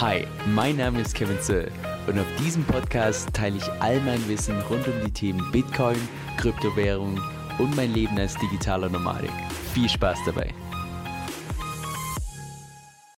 Hi, mein Name ist Kevin Zöll und auf diesem Podcast teile ich all mein Wissen rund um die Themen Bitcoin, Kryptowährung und mein Leben als digitaler Nomadik. Viel Spaß dabei!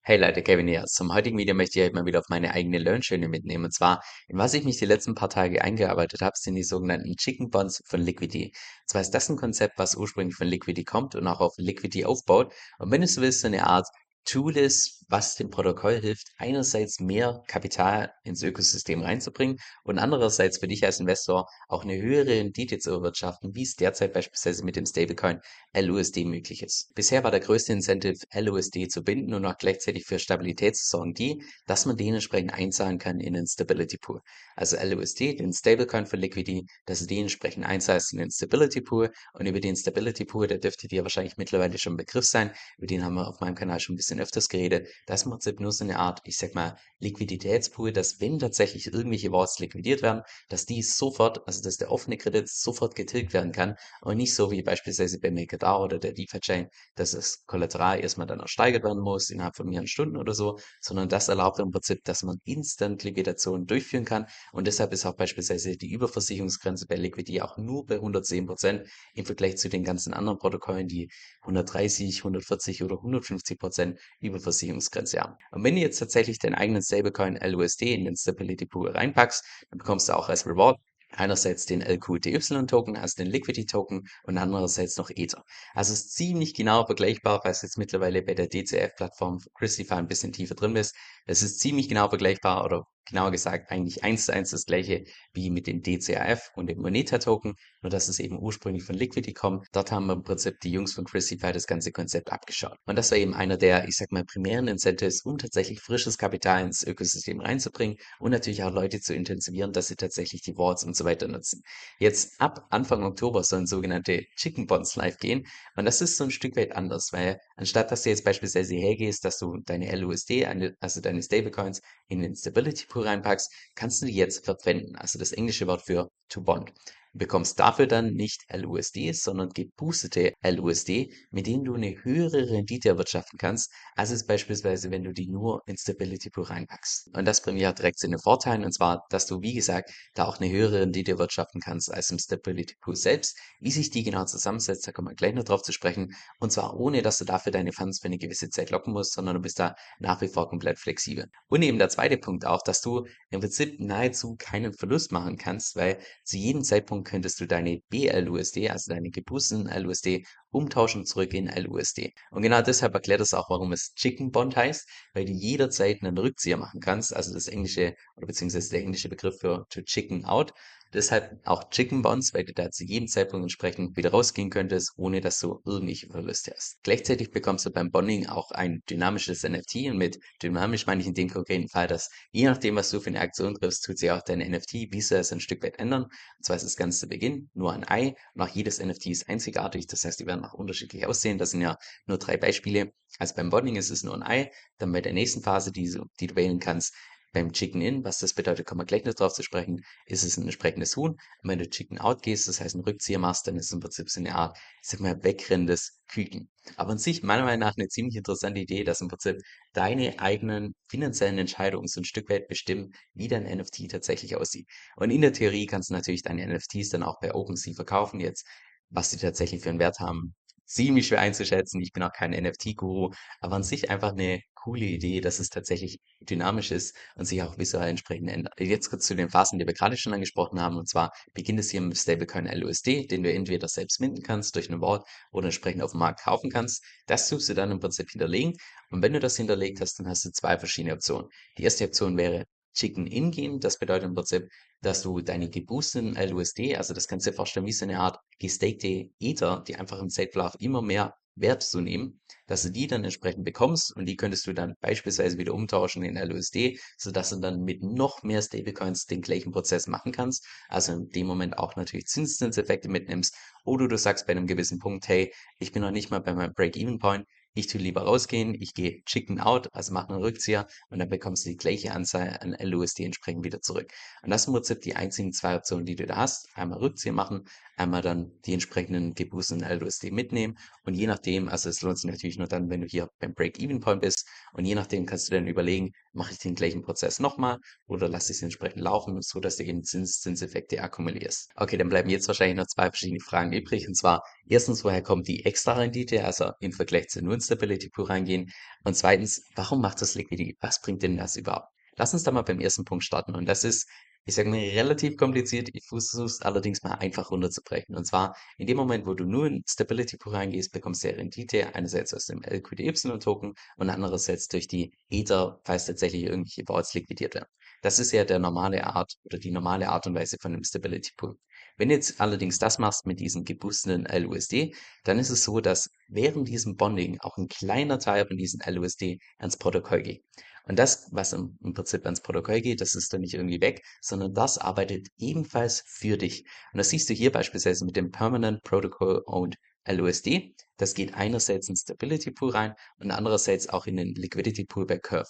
Hey Leute, Kevin hier. Zum heutigen Video möchte ich euch mal wieder auf meine eigene Learn-Journey mitnehmen. Und zwar, in was ich mich die letzten paar Tage eingearbeitet habe, sind die sogenannten Chicken Bonds von Liquidity. Und zwar ist das ein Konzept, was ursprünglich von Liquidity kommt und auch auf Liquidity aufbaut. Und wenn du so willst, so eine Art Tool ist, was dem Protokoll hilft, einerseits mehr Kapital ins Ökosystem reinzubringen und andererseits für dich als Investor auch eine höhere Rendite zu erwirtschaften, wie es derzeit beispielsweise mit dem Stablecoin LUSD möglich ist. Bisher war der größte Incentive, LUSD zu binden und auch gleichzeitig für Stabilität zu sorgen, die, dass man den entsprechend einzahlen kann in den Stability Pool. Also LUSD, den Stablecoin für Liquidity, dass du den entsprechend einzahlst in den Stability Pool und über den Stability Pool, der dürfte dir wahrscheinlich mittlerweile schon ein Begriff sein, über den haben wir auf meinem Kanal schon ein bisschen öfters geredet, das ist im Prinzip nur so eine Art, ich sag mal, Liquiditätspool, dass wenn tatsächlich irgendwelche Vaults liquidiert werden, dass die sofort, also dass der offene Kredit sofort getilgt werden kann und nicht so wie beispielsweise bei MakerDAO oder der DeFi-Chain, dass das Kollateral erstmal dann ersteigert werden muss innerhalb von mehreren Stunden oder so, sondern das erlaubt im Prinzip, dass man instant Liquidation durchführen kann. Und deshalb ist auch beispielsweise die Überversicherungsgrenze bei Liquidity auch nur bei 110 Prozent im Vergleich zu den ganzen anderen Protokollen, die 130, 140 oder 150 Prozent Überversicherungsgrenze haben. Und wenn du jetzt tatsächlich deinen eigenen Stablecoin LUSD in den Stability Pool reinpackst, dann bekommst du auch als Reward einerseits den LQDY-Token, also den Liquidity-Token und andererseits noch Ether. Also es ist ziemlich genau vergleichbar, falls jetzt mittlerweile bei der DCF-Plattform Christify ein bisschen tiefer drin bist. Es ist ziemlich genau vergleichbar oder genauer gesagt eigentlich eins zu eins das gleiche wie mit dem DCAF und dem Moneta-Token, nur dass es eben ursprünglich von Liquidity kommt. Dort haben wir im Prinzip die Jungs von Christify das ganze Konzept abgeschaut. Und das war eben einer der, ich sag mal, primären Incentives, um tatsächlich frisches Kapital ins Ökosystem reinzubringen und natürlich auch Leute zu intensivieren, dass sie tatsächlich die Vaults und so weiter nutzen. Jetzt ab Anfang Oktober sollen sogenannte Chicken Bonds live gehen und das ist so ein Stück weit anders, weil anstatt dass du jetzt beispielsweise hergehst, dass du deine LUSD, also deine Stablecoins in den Stability Pool reinpackst, kannst du die jetzt verwenden. Also das englische Wort für to bond bekommst dafür dann nicht LUSD, sondern geboostete LUSD, mit denen du eine höhere Rendite erwirtschaften kannst, als es beispielsweise, wenn du die nur in Stability Pool reinpackst. Und das bringt ja direkt seine Vorteile, und zwar, dass du, wie gesagt, da auch eine höhere Rendite erwirtschaften kannst als im Stability Pool selbst. Wie sich die genau zusammensetzt, da kommen wir gleich noch drauf zu sprechen. Und zwar ohne, dass du dafür deine Funds für eine gewisse Zeit locken musst, sondern du bist da nach wie vor komplett flexibel. Und eben der zweite Punkt auch, dass du im Prinzip nahezu keinen Verlust machen kannst, weil zu jedem Zeitpunkt könntest du deine BLUSD, also deine geboosteten LUSD, umtauschen zurück in LUSD. Und genau deshalb erklärt es auch, warum es Chicken Bond heißt, weil du jederzeit einen Rückzieher machen kannst, also das englische oder beziehungsweise der englische Begriff für to chicken out. Deshalb auch Chicken Bonds, weil du da zu jedem Zeitpunkt entsprechend wieder rausgehen könntest, ohne dass du irgendwelche Verluste hast. Gleichzeitig bekommst du beim Bonding auch ein dynamisches NFT und mit dynamisch meine ich in dem konkreten Fall, dass je nachdem, was du für eine Aktion triffst, tut sich auch dein NFT visuell ein Stück weit ändern. Und zwar ist das Ganze zu Beginn nur ein Ei und auch jedes NFT ist einzigartig. Das heißt, die werden auch unterschiedlich aussehen. Das sind ja nur drei Beispiele. Also beim Bonding ist es nur ein Ei. Dann bei der nächsten Phase, die, die du wählen kannst, beim Chicken In, was das bedeutet, kommen wir gleich noch drauf zu sprechen, ist es ein entsprechendes Huhn. Und wenn du Chicken Out gehst, das heißt einen Rückzieher machst, dann ist es im Prinzip so eine Art, sag mal, wegrennendes Küken. Aber an sich meiner Meinung nach eine ziemlich interessante Idee, dass im Prinzip deine eigenen finanziellen Entscheidungen so ein Stück weit bestimmen, wie dein NFT tatsächlich aussieht. Und in der Theorie kannst du natürlich deine NFTs dann auch bei OpenSea verkaufen. Jetzt, was die tatsächlich für einen Wert haben, ziemlich schwer einzuschätzen. Ich bin auch kein NFT-Guru, aber an sich einfach eine coole Idee, dass es tatsächlich dynamisch ist und sich auch visuell entsprechend ändert. Jetzt kurz zu den Phasen, die wir gerade schon angesprochen haben. Und zwar beginnt es hier mit Stablecoin LUSD, den du entweder selbst minden kannst durch eine Vault oder entsprechend auf dem Markt kaufen kannst. Das tust du dann im Prinzip hinterlegen. Und wenn du das hinterlegt hast, dann hast du zwei verschiedene Optionen. Die erste Option wäre Chicken In gehen. Das bedeutet im Prinzip, dass du deine geboosteten LUSD, also das kannst du dir vorstellen wie so eine Art gestakte Ether, die einfach im Zeitverlauf immer mehr Wert zu nehmen, dass du die dann entsprechend bekommst und die könntest du dann beispielsweise wieder umtauschen in LUSD, sodass du dann mit noch mehr Stablecoins den gleichen Prozess machen kannst, also in dem Moment auch natürlich Zinseszinseffekte mitnimmst oder du sagst bei einem gewissen Punkt, hey, ich bin noch nicht mal bei meinem Break-Even-Point, ich tue lieber rausgehen, ich gehe Chicken out, also mache einen Rückzieher und dann bekommst du die gleiche Anzahl an LUSD entsprechend wieder zurück. Und das sind im Prinzip die einzigen zwei Optionen, die du da hast. Einmal Rückzieher machen, einmal dann die entsprechenden geboosteten LUSD mitnehmen und je nachdem, also es lohnt sich natürlich nur dann, wenn du hier beim Break-Even-Point bist und je nachdem kannst du dann überlegen, mache ich den gleichen Prozess nochmal oder lasse ich es entsprechend laufen, so dass du eben Zins Zinseffekte akkumulierst. Okay, dann bleiben jetzt wahrscheinlich noch zwei verschiedene Fragen übrig und zwar erstens, woher kommt die extra Rendite, also im Vergleich zu nur Stability Pool reingehen. Und zweitens, warum macht das Liquidity? Was bringt denn das überhaupt? Lass uns da mal beim ersten Punkt starten. Und das ist, ich sage mal, relativ kompliziert. Ich versuche es allerdings mal einfach runterzubrechen. Und zwar, in dem Moment, wo du nur in Stability Pool reingehst, bekommst du ja Rendite einerseits aus dem LQDY-Token und andererseits durch die Ether, falls tatsächlich irgendwelche Vaults liquidiert werden. Das ist ja der normale Art oder die normale Art und Weise von einem Stability Pool. Wenn du jetzt allerdings das machst mit diesem geboosteten LUSD, dann ist es so, dass während diesem Bonding auch ein kleiner Teil von diesem LUSD ans Protokoll geht. Und das, was im, im, Prinzip ans Protokoll geht, das ist dann nicht irgendwie weg, sondern das arbeitet ebenfalls für dich. Und das siehst du hier beispielsweise mit dem Permanent Protocol Owned LUSD. Das geht einerseits in Stability Pool rein und andererseits auch in den Liquidity Pool bei Curve.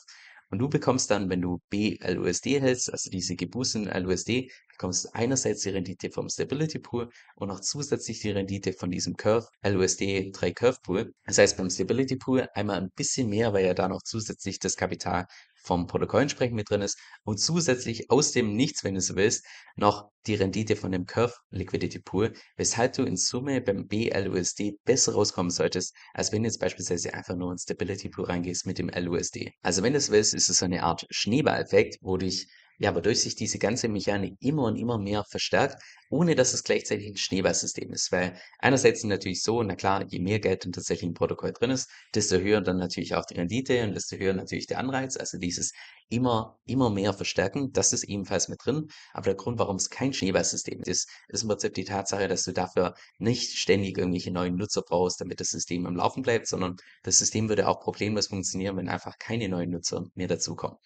Und du bekommst dann, wenn du BLUSD hältst, also diese geboosteten LUSD, bekommst einerseits die Rendite vom Stability Pool und auch zusätzlich die Rendite von diesem Curve, LUSD 3 Curve Pool. Das heißt beim Stability Pool einmal ein bisschen mehr, weil ja da noch zusätzlich das Kapital vom Protokoll entsprechend mit drin ist und zusätzlich aus dem Nichts, wenn du so willst, noch die Rendite von dem Curve Liquidity Pool, weshalb du in Summe beim BLUSD besser rauskommen solltest, als wenn du jetzt beispielsweise einfach nur in Stability Pool reingehst mit dem LUSD. Also wenn du es willst, ist es so eine Art Schneeballeffekt, wo dich ja, wodurch sich diese ganze Mechanik immer und immer mehr verstärkt, ohne dass es gleichzeitig ein Schneeballsystem ist. Weil einerseits ist natürlich so, na klar, je mehr Geld im Protokoll drin ist, desto höher dann natürlich auch die Rendite und desto höher natürlich der Anreiz. Also dieses immer, immer mehr verstärken, das ist ebenfalls mit drin. Aber der Grund, warum es kein Schneeballsystem ist, ist im Prinzip die Tatsache, dass du dafür nicht ständig irgendwelche neuen Nutzer brauchst, damit das System am Laufen bleibt, sondern das System würde auch problemlos funktionieren, wenn einfach keine neuen Nutzer mehr dazukommen.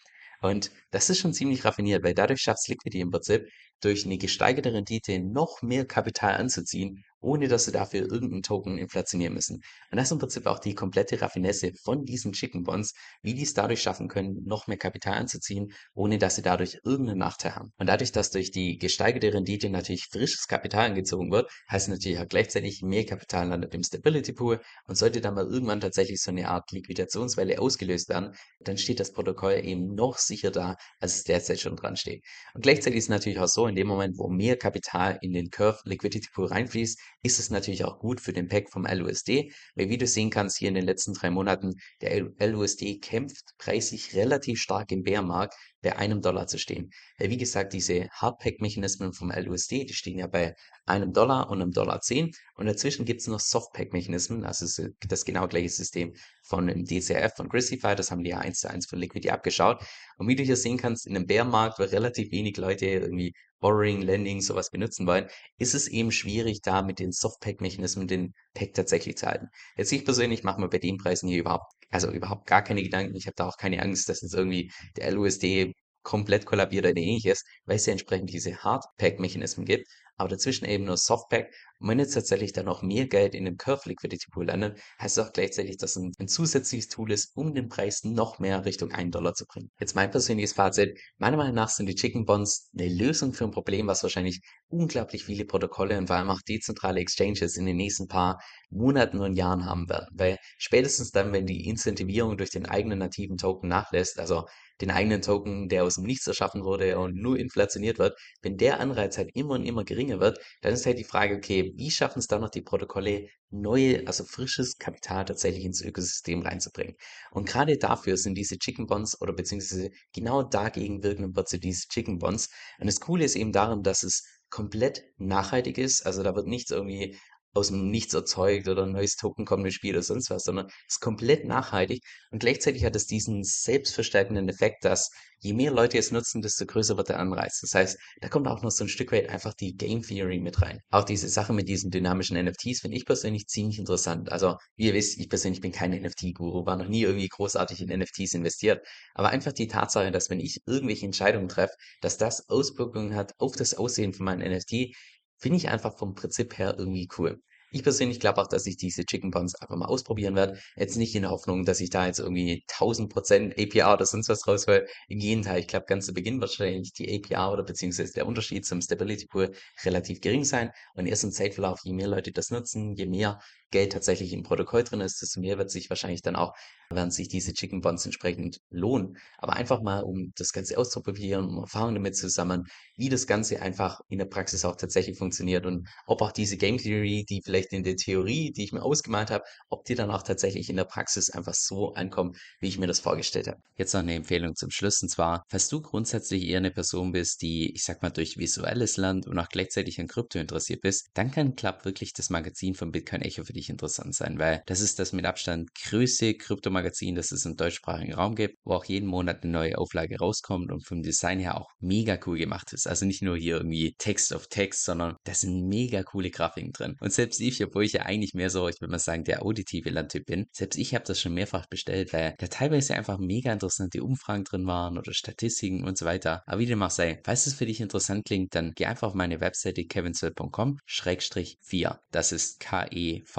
Und das ist schon ziemlich raffiniert, weil dadurch schafft Liquidity im Prinzip, durch eine gesteigerte Rendite noch mehr Kapital anzuziehen, ohne dass sie dafür irgendeinen Token inflationieren müssen. Und das ist im Prinzip auch die komplette Raffinesse von diesen Chicken Bonds, wie die es dadurch schaffen können, noch mehr Kapital anzuziehen, ohne dass sie dadurch irgendeinen Nachteil haben. Und dadurch, dass durch die gesteigerte Rendite natürlich frisches Kapital angezogen wird, heißt natürlich auch gleichzeitig mehr Kapital landet im Stability Pool und sollte dann mal irgendwann tatsächlich so eine Art Liquidationswelle ausgelöst werden, dann steht das Protokoll eben noch sicher da, als es derzeit schon dran steht. Und gleichzeitig ist es natürlich auch so, in dem Moment, wo mehr Kapital in den Curve Liquidity Pool reinfließt, ist es natürlich auch gut für den Pack vom LUSD, weil wie du sehen kannst, hier in den letzten drei Monaten, der LUSD kämpft preislich relativ stark im Bärmarkt bei einem Dollar zu stehen. Wie gesagt, diese Hardpack-Mechanismen vom LUSD, die stehen ja bei einem Dollar und einem Dollar zehn und dazwischen gibt es noch Softpack-Mechanismen, also das genau gleiche System von dem DCF von Grisify, das haben die ja eins zu eins von Liquidity abgeschaut. Und wie du hier sehen kannst, in einem Bärmarkt, wo relativ wenig Leute irgendwie Borrowing, Lending, sowas benutzen wollen, ist es eben schwierig, da mit den Softpack-Mechanismen den Pack tatsächlich zu halten. Jetzt ich persönlich mache mir bei den Preisen hier überhaupt, also überhaupt gar keine Gedanken. Ich habe da auch keine Angst, dass jetzt irgendwie der LUSD komplett kollabiert oder ähnliches, weil es ja entsprechend diese Hardpack-Mechanismen gibt aber dazwischen eben nur Softpack. Und wenn jetzt tatsächlich dann noch mehr Geld in dem Curve Liquidity Pool landet, heißt es auch gleichzeitig, dass ein, ein zusätzliches Tool ist, um den Preis noch mehr Richtung 1 Dollar zu bringen. Jetzt mein persönliches Fazit. Meiner Meinung nach sind die Chicken Bonds eine Lösung für ein Problem, was wahrscheinlich unglaublich viele Protokolle und vor allem auch dezentrale Exchanges in den nächsten paar Monaten und Jahren haben werden. Weil spätestens dann, wenn die Incentivierung durch den eigenen nativen Token nachlässt, also den eigenen Token, der aus dem Nichts erschaffen wurde und nur inflationiert wird, wenn der Anreiz halt immer und immer geringer wird, dann ist halt die Frage, okay, wie schaffen es dann noch die Protokolle, neue, also frisches Kapital tatsächlich ins Ökosystem reinzubringen? Und gerade dafür sind diese Chicken Bonds oder beziehungsweise genau dagegen wirken im Prinzip diese Chicken Bonds. Und das Coole ist eben darin, dass es komplett nachhaltig ist. Also da wird nichts irgendwie aus dem Nichts erzeugt oder ein neues Token kommt ins Spiel oder sonst was, sondern ist komplett nachhaltig und gleichzeitig hat es diesen selbstverstärkenden Effekt, dass je mehr Leute es nutzen, desto größer wird der Anreiz. Das heißt, da kommt auch noch so ein Stück weit einfach die Game Theory mit rein. Auch diese Sache mit diesen dynamischen NFTs finde ich persönlich ziemlich interessant. Also, wie ihr wisst, ich persönlich bin kein NFT-Guru, war noch nie irgendwie großartig in NFTs investiert. Aber einfach die Tatsache, dass wenn ich irgendwelche Entscheidungen treffe, dass das Auswirkungen hat auf das Aussehen von meinem NFT, finde ich einfach vom Prinzip her irgendwie cool. Ich persönlich glaube auch, dass ich diese Chicken Buns einfach mal ausprobieren werde. Jetzt nicht in der Hoffnung, dass ich da jetzt irgendwie 1000% APR oder sonst was raushole. Im Gegenteil, ich glaube, ganz zu Beginn wahrscheinlich die APR oder beziehungsweise der Unterschied zum Stability Pool relativ gering sein. Und erst im Zeitverlauf, je mehr Leute das nutzen, je mehr Geld tatsächlich im Protokoll drin ist, desto mehr wird sich wahrscheinlich dann auch, werden sich diese Chicken Bonds entsprechend lohnen. Aber einfach mal, um das Ganze auszuprobieren, um Erfahrungen damit zu sammeln, wie das Ganze einfach in der Praxis auch tatsächlich funktioniert und ob auch diese Game Theory, die vielleicht in der Theorie, die ich mir ausgemalt habe, ob die dann auch tatsächlich in der Praxis einfach so ankommen, wie ich mir das vorgestellt habe. Jetzt noch eine Empfehlung zum Schluss und zwar, falls du grundsätzlich eher eine Person bist, die, ich sag mal, durch visuelles Land und auch gleichzeitig an Krypto interessiert bist, dann kann Club wirklich das Magazin von Bitcoin Echo für dich interessant sein, weil das ist das mit Abstand größte Kryptomagazin, das es im deutschsprachigen Raum gibt, wo auch jeden Monat eine neue Auflage rauskommt und vom Design her auch mega cool gemacht ist. Also nicht nur hier irgendwie Text auf Text, sondern da sind mega coole Grafiken drin. Und selbst ich, obwohl ich ja eigentlich mehr so, ich würde mal sagen, der auditive Landtyp bin, selbst ich habe das schon mehrfach bestellt, weil da teilweise einfach mega interessante Umfragen drin waren oder Statistiken und so weiter. Aber wie dem auch sei, falls es für dich interessant klingt, dann geh einfach auf meine Webseite kevinsoe.com-4. Das ist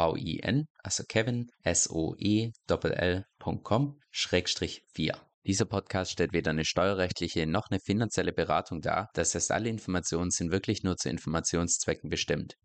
K-E-V-I-N, also Kevin, S-O-E-L.com, Schrägstrich 4. Dieser Podcast stellt weder eine steuerrechtliche noch eine finanzielle Beratung dar. Das heißt, alle Informationen sind wirklich nur zu Informationszwecken bestimmt.